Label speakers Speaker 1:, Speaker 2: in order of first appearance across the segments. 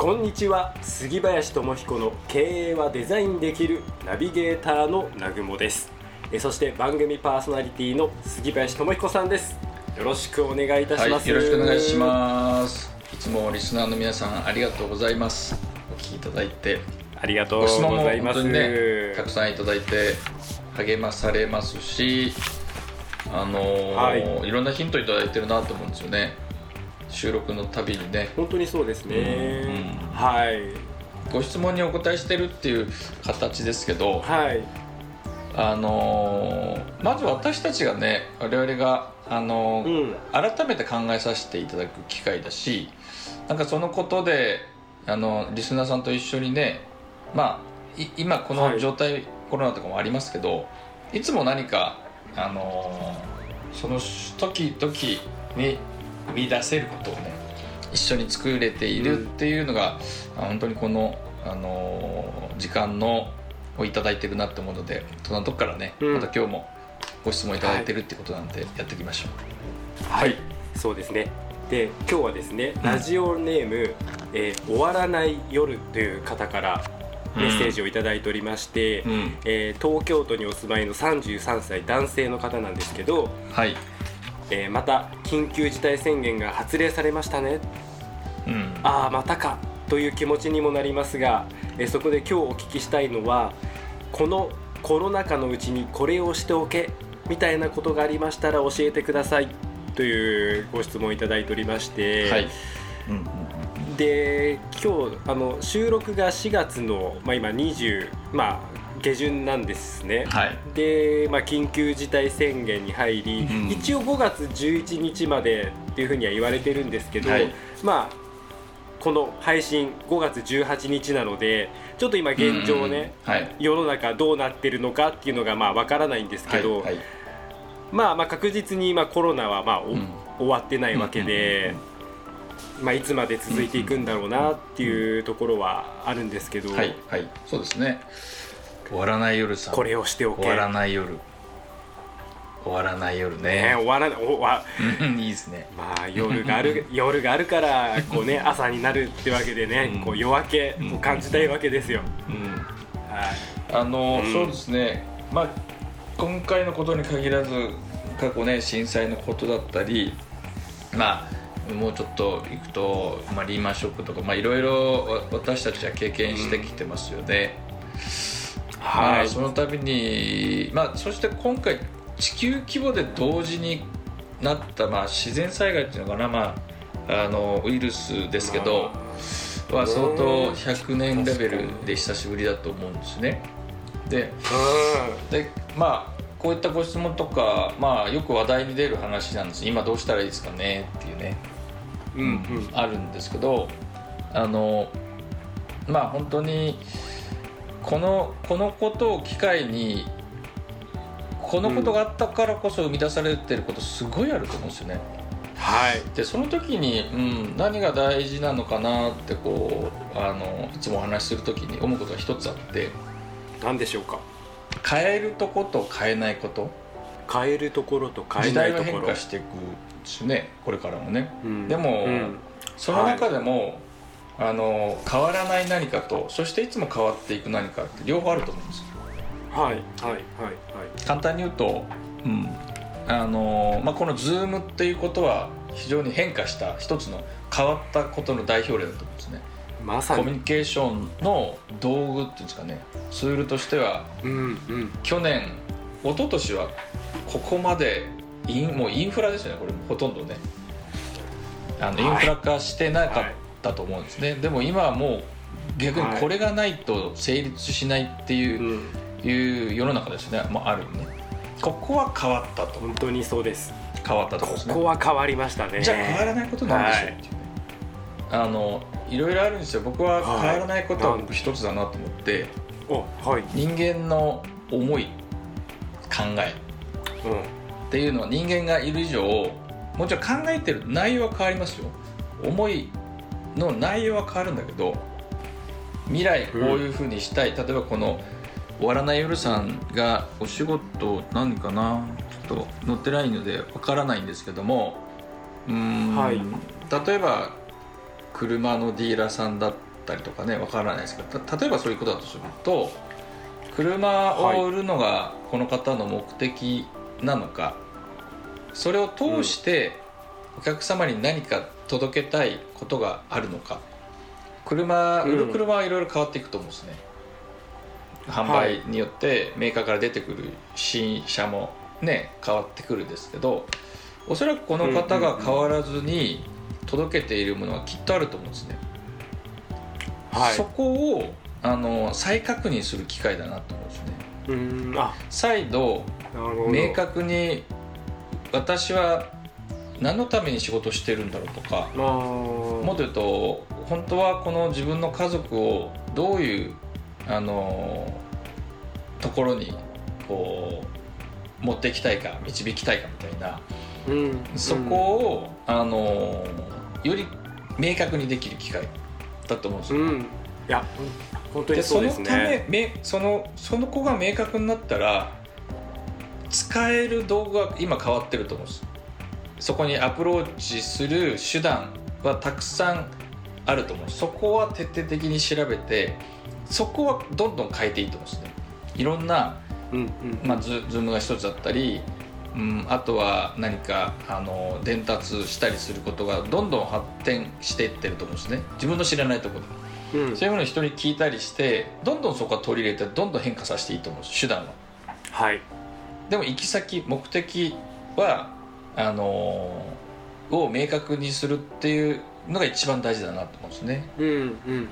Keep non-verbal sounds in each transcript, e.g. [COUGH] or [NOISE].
Speaker 1: こんにちは。杉林智彦の経営はデザインできるナビゲーターの南雲です。えそして番組パーソナリティの杉林智彦さんです。よろしくお願いいたします、
Speaker 2: はい、よろしくお願いします。いつもリスナーの皆さんありがとうございます。お聞きいただいて。
Speaker 1: ありがとうございます。
Speaker 2: ねたくさんいただいて励まされますしあのーはい、いろんなヒントいただいてるなと思うんですよね収録のたびにね。
Speaker 1: 本当にそうですね、うん。うん、はい。
Speaker 2: ご質問にお答えしてるっていう形ですけど、
Speaker 1: はい、
Speaker 2: あのー、まず私たちがね我々が、あのーうん、改めて考えさせていただく機会だしなんかそのことであのリスナーさんと一緒にねまあ今この状態、はい、コロナとかもありますけどいつも何かあのー、その時々に見出せることをね一緒に作れているっていうのが、うん、本当にこの、あの時間のをいただいてるなって思うのでそんなとこからね、うん、また今日もご質問いただいてるってことなんで、やっていきましょ
Speaker 1: う。はい、そうですね。で今日はですね、ラジオネーム、えー、終わらない夜という方からメッセージを頂いておりまして、うん、えー、東京都にお住まいの33歳男性の方なんですけど、
Speaker 2: はい、
Speaker 1: えー、また緊急事態宣言が発令されましたね、うん、ああまたかという気持ちにもなりますが、えー、そこで今日お聞きしたいのはこのコロナ禍のうちにこれをしておけみたいなことがありましたら教えてくださいというご質問いただいておりまして、はい。うん、で今日あの収録が4月の、まあ、今20、まあ、下旬なんですね、
Speaker 2: はい、
Speaker 1: で、まあ、緊急事態宣言に入り、うん、一応5月11日までっていうふうには言われてるんですけど、はい、まあこの配信5月18日なのでちょっと今現状ね、はい、世の中どうなってるのかっていうのがまあ分からないんですけど、はいはい、まあ、まあ確実にまあコロナはまあ、うん、終わってないわけで、まあ、いつまで続いていくんだろうなっていうところはあるんですけど、
Speaker 2: そうですね終わらない夜さ。
Speaker 1: これをしておけ。
Speaker 2: 終わらない夜。終わらない夜ね。
Speaker 1: ね終わらない。おわ。
Speaker 2: いいですね。
Speaker 1: まあ夜がある [LAUGHS] 夜があるからこうね朝になるってわけでね、うん、こう夜明けを感じたいわけですよ、うん、
Speaker 2: はい。あの、うん、そうですね。まあ今回のことに限らず過去ね震災のことだったりまあもうちょっといくと、まあ、リーマンショックとか、まあ、いろいろ私たちは経験してきてますよね。はい、その度に、まあ、そして今回地球規模で同時になった、まあ、自然災害っていうのかな、まあ、あのウイルスですけど、は相当100年レベルで久しぶりだと思うんですね。ででまあこういったご質問とか、まあ、よく話題に出る話なんです。今どうしたらいいですかねっていうね、うん、うん、あるんですけどあのまあ本当にこのこのことを機会にこのことがあったからこそ生み出されてることすごいあると思うんですよね。
Speaker 1: はい、
Speaker 2: でその時に、うん、何が大事なのかなってこうあのいつもお話しする時に思うことが一つあって。
Speaker 1: 何でしょうか？
Speaker 2: 変えるとこと変えないこと。
Speaker 1: 変えるところと変えないところ。
Speaker 2: 時代は変化していくしねこれからもね、うん、でも、うん、その中でも、はいあの変わらない何かとそしていつも変わっていく何かって両方あると思うんですよ。
Speaker 1: はいはいはいはい。
Speaker 2: 簡単に言うと、うん。あのまあ、この Zoom っていうことは非常に変化した一つの変わったことの代表例だと思うんですね。
Speaker 1: まさ
Speaker 2: に。コミュニケーションの道具っていうんですかね。ツールとしては、うんうん、去年一昨年はここまでインもうインフラですよねこれもほとんどね。あのインフラ化してなかっったと思うんですね。でも今はもう逆にこれがないと成立しないっていうはい、いう世の中ですね、まあ、あるね。ここは変わったと。
Speaker 1: 本当にそうです。
Speaker 2: 変わったとこです
Speaker 1: ね。ここは変わりましたね。
Speaker 2: じゃあ変わらないことなんでしょう、はい、っていうね。あのいろいろあるんですよ。僕は変わらないことは僕一つだなと思って、はい、人間の思い考え、うん、っていうのは人間がいる以上もちろん考えてる内容は変わりますよ。思いの内容は変わるんだけど未来こういうふうにしたい、うん、例えばこの「終わらない夜さん」がお仕事何かなちょっと載ってないのでわからないんですけどもうん、はい、例えば車のディーラーさんだったりとかねわからないですけど例えばそういうことだとすると車を売るのがこの方の目的なのか、はい、それを通してお客様に何か届けたいことがあるのか。車売る車はいろいろ変わっていくと思うんですね、うん、販売によってメーカーから出てくる新車もね変わってくるんですけどおそらくこの方が変わらずに届けているものはきっとあると思うんですね、はい、そこをあの再確認する機会だなと思うんですね。うん。あ。再度明確に私は何のために仕事してるんだろうとかもっと言うと本当はこの自分の家族をどういうあのところにこう持っていきたいか導きたいかみたいな、うん、そこを、うん、あのより明確にできる機会だと思うんですよ、うん、い
Speaker 1: や本当にそうですね。そのた
Speaker 2: めそのその子が明確になったら使える道具は今変わってると思うんですそこにアプローチする手段はたくさんあると思う。そこは徹底的に調べてそこはどんどん変えていいと思うんですね。いろんな、うんうん。まあ、ズームが一つだったり、うん、あとは何かあの伝達したりすることがどんどん発展していってると思うんですね。自分の知らないところで。うん、そういうものを人に聞いたりしてどんどんそこは取り入れてどんどん変化させていいと思うんです手段は。はい。でも行き先目的はあのー、を明確にするっていうのが一番大事だなと思うんですね、うんうんうん、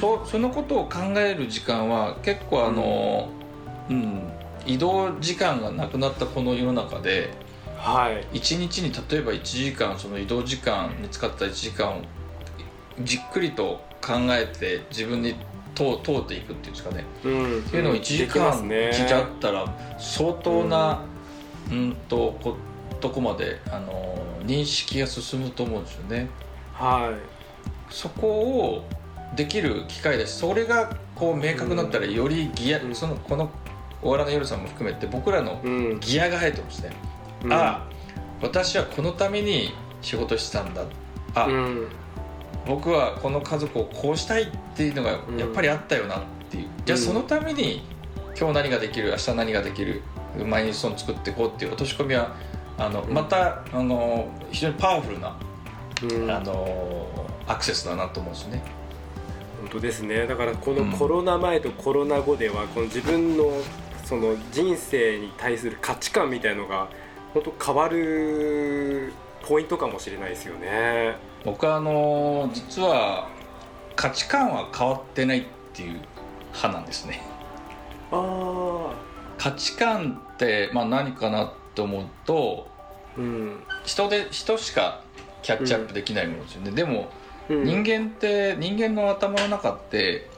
Speaker 2: そそのことを考える時間は結構あのー、うん、移動時間がなくなったこの世の中で、はい、1日に例えば1時間その移動時間に使った1時間をじっくりと考えて自分に通通っていくっていうんですかね、うん、っていうのを1時間聞いちゃったら相当な、うん、うんとことこまで、あの認識が進むと思うんですよね。はい、そこをできる機会だしそれがこう明確になったらよりギア、うん、そのこの「終わらない夜さん」も含めて僕らのギアが入ってますね。うん、ああ私はこのために仕事してたんだ。あ、うん。僕はこの家族をこうしたいっていうのがやっぱりあったよなっていう、うん、じゃあそのために今日何ができる明日何ができる毎日その作っていこうっていう落とし込みはあの、またあの非常にパワフルな、うん、あのアクセスだなと思うんですね。
Speaker 1: 本当ですね。だからこのコロナ前とコロナ後では、この自分のその人生に対する価値観みたいのが本当変わるポイントかもしれないですよね。
Speaker 2: 僕はあの実は価値観は変わってないっていう派なんですね。あ価値観って、まあ、何かなって思うと、うん、人で人しかキャッチアップできないものですよね、うん、でも、うん、人間って人間の頭の中って、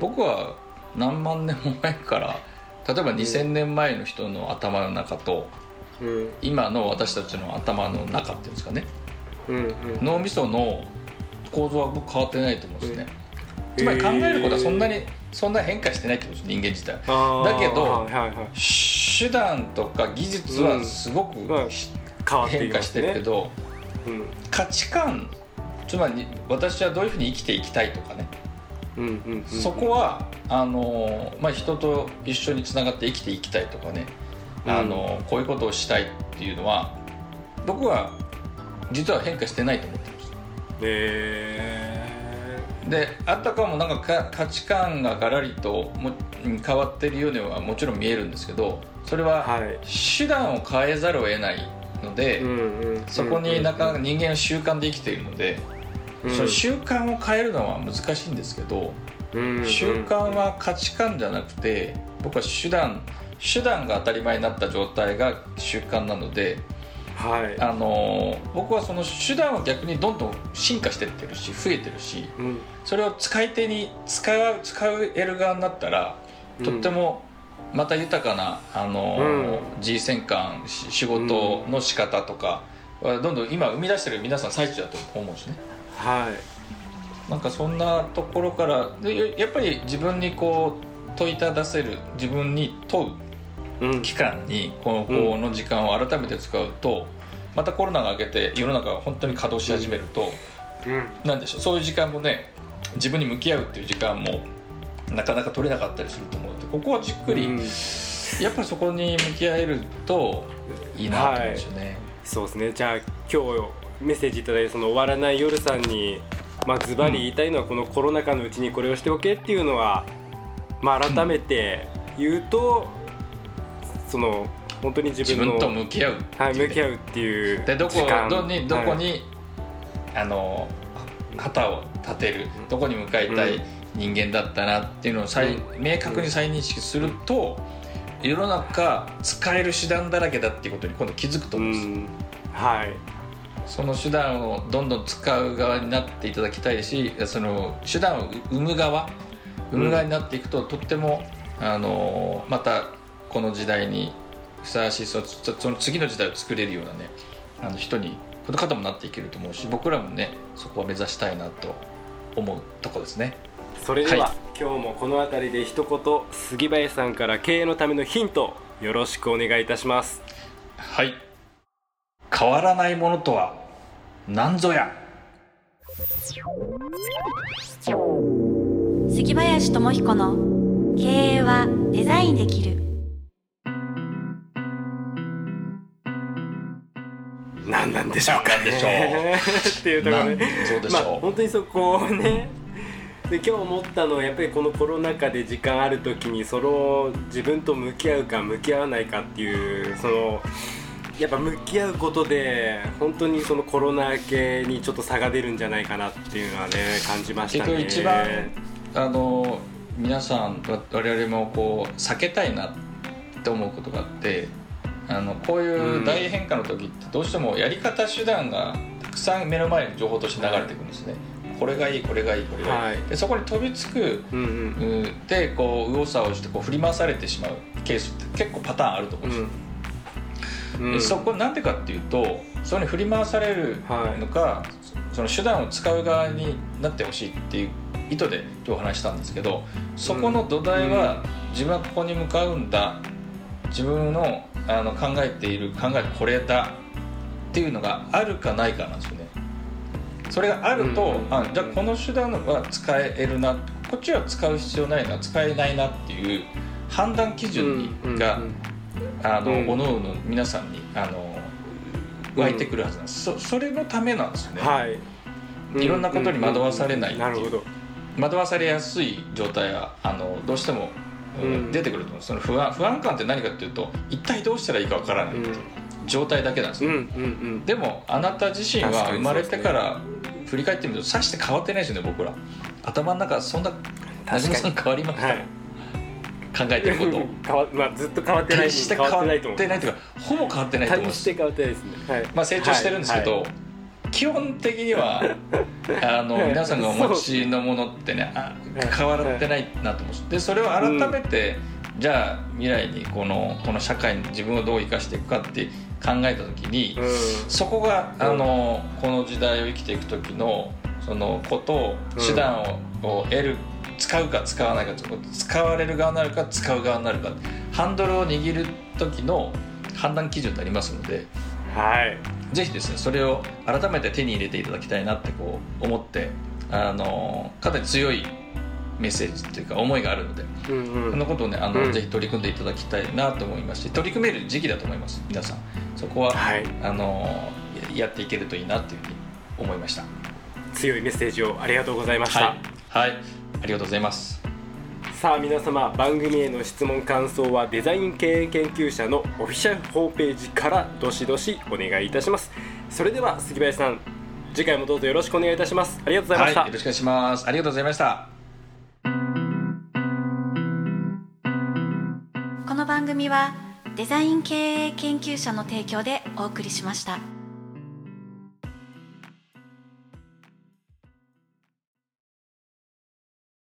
Speaker 2: 僕は何万年も前から例えば2000年前の人の頭の中と、今の私たちの頭の中っていうんですかね、脳みその構造は僕変わってないと思うんですね、つまり考えることはそんなにそんな変化してないってことです人間自体だけど、手段とか技術はすごく、変化してるけど、価値観つまり私はどういうふうに生きていきたいとかね、そこはあの、まあ、人と一緒につながって生きていきたいとかね、あのこういうことをしたいっていうのは僕は実は変化してないと思ってます。へえであたかもなんか価値観がガラリとも変わってるようにはもちろん見えるんですけどそれは手段を変えざるを得ないので、そこになかなか人間は習慣で生きているので、うん、その習慣を変えるのは難しいんですけど、習慣は価値観じゃなくて僕は手段手段が当たり前になった状態が習慣なのではい、あの僕はその手段は逆にどんどん進化してってるし増えてるし、うん、それを使い手に使う使える側になったらとってもまた豊かな、あの、うん、G 戦艦仕事の仕方とかはどんどん今生み出してる皆さん最中だと思うしね。はい。なんかそんなところからでやっぱり自分にこう問いただせる自分に問う期間にこのこの時間を改めて使うと、またコロナが明けて世の中が本当に稼働し始めると、うん、なんでしょうそういう時間もね自分に向き合うっていう時間もなかなか取れなかったりすると思うのでここはじっくり、うん、やっぱりそこに向き合えるといいなと思うんですよね、はい、
Speaker 1: そうですね。じゃあ今日メッセージいただいたその終わらない夜さんにまあズバリ言いたいのはこのコロナ禍のうちにこれをしておけっていうのは、まあ、改めて言うと、うん、その本当に自分の
Speaker 2: 自分と向き合う
Speaker 1: はい向き合うっていう
Speaker 2: でどこどにどこに、はい、あの旗を立てるどこに向かいたい人間だったなっていうのを再、うん、明確に再認識すると世の中使える手段だらけだっていうことに今度気づくと思うんです、うん、はい。その手段をどんどん使う側になっていただきたいしその手段を生む側生む側になっていくと、とってもあのまたこの時代にふさわしいそその次の時代を作れるようなねあの人にこの方もなっていけると思うし僕らもねそこは目指したいなと思うとこですね。
Speaker 1: それでは、はい、今日もこの辺りで一言杉林さんから経営のためのヒントよろしくお願いいたします。
Speaker 2: はい。変わらないものとは何ぞや。
Speaker 3: 杉林智彦の経営はデザインできる
Speaker 1: 何なんでしょうか。
Speaker 2: ね。
Speaker 1: っていうところねまあ本当にそこをね。で今日思ったのはやっぱりこのコロナ禍で時間ある時にその自分と向き合うか向き合わないかっていうそのやっぱ向き合うことで本当にそのコロナ明けにちょっと差が出るんじゃないかなっていうのはね感じましたね。
Speaker 2: 一番あの皆さん我々もこう避けたいなって思うことがあってあのこういう大変化の時ってどうしてもやり方手段がたくさん目の前に情報として流れてくるんですね。これがいいこれがいいこれがいい、はい、でそこに飛びつく、うんうん、でこう右往左往してこう振り回されてしまうケースって結構パターンあると思うんですよ、うん。うん、そこなんでかっていうとそこに振り回されるのか、はい、その手段を使う側になってほしいっていう意図で今日話したんですけどそこの土台は、自分はここに向かうんだ。自分のあの考えている考えこれだっていうのがあるかないかなんですよね。それがあると、うん、あじゃあこの手段は使えるなこっちは使う必要ないな使えないなっていう判断基準が、あの、おのおの皆さんにあの湧いてくるはずなんです、そそれのためなんですよね、はい、いろんなことに惑わされないっていう。惑わされやすい状態はあのどうしても出てくると思うその不安不安感って何かっていうと一体どうしたらいいかわからない。っていう状態だけなんですよ、でもあなた自身は生まれてから振り返ってみるとさして変わってないですよね僕ら。頭の中そんな田島さん変わりました、はい、考えてること。[LAUGHS]
Speaker 1: 変わ、まあ、ずっと変わってない
Speaker 2: して変わってないというかほぼ変わってないと思います。
Speaker 1: 変わってないですね、はい、
Speaker 2: まあ、成長してるんですけど、はいはい基本的にはあの皆さんがお持ちのものってねあ変わってないなと思う。でそれを改めて、うん、じゃあ未来にこのこの社会に自分をどう生かしていくかって考えた時に、うん、そこがあのこの時代を生きていく時のそのことを手段を,、得る使うか使わないか使われる側になるか使う側になるかハンドルを握る時の判断基準になりますので。はいぜひですねそれを改めて手に入れていただきたいなってこう思ってあのかなり強いメッセージっていうか思いがあるので、うんうん、そのことをねあの、うん、ぜひ取り組んでいただきたいなと思います。し取り組める時期だと思います皆さん。そこは、はい、あのやっていけるといいなというふうに思いました。
Speaker 1: 強いメッセージをありがとうございました、
Speaker 2: はい、はい、ありがとうございます
Speaker 1: さあ皆様番組への質問感想はデザイン経営研究者のオフィシャルホームページからどしどしお願いいたします。それでは杉林さん次回もどうぞよろしくお願いいたします。ありがとうございました、はい、
Speaker 2: よろしくお願いします。ありがとうございました。
Speaker 3: この番組はデザイン経営研究者の提供でお送りしました。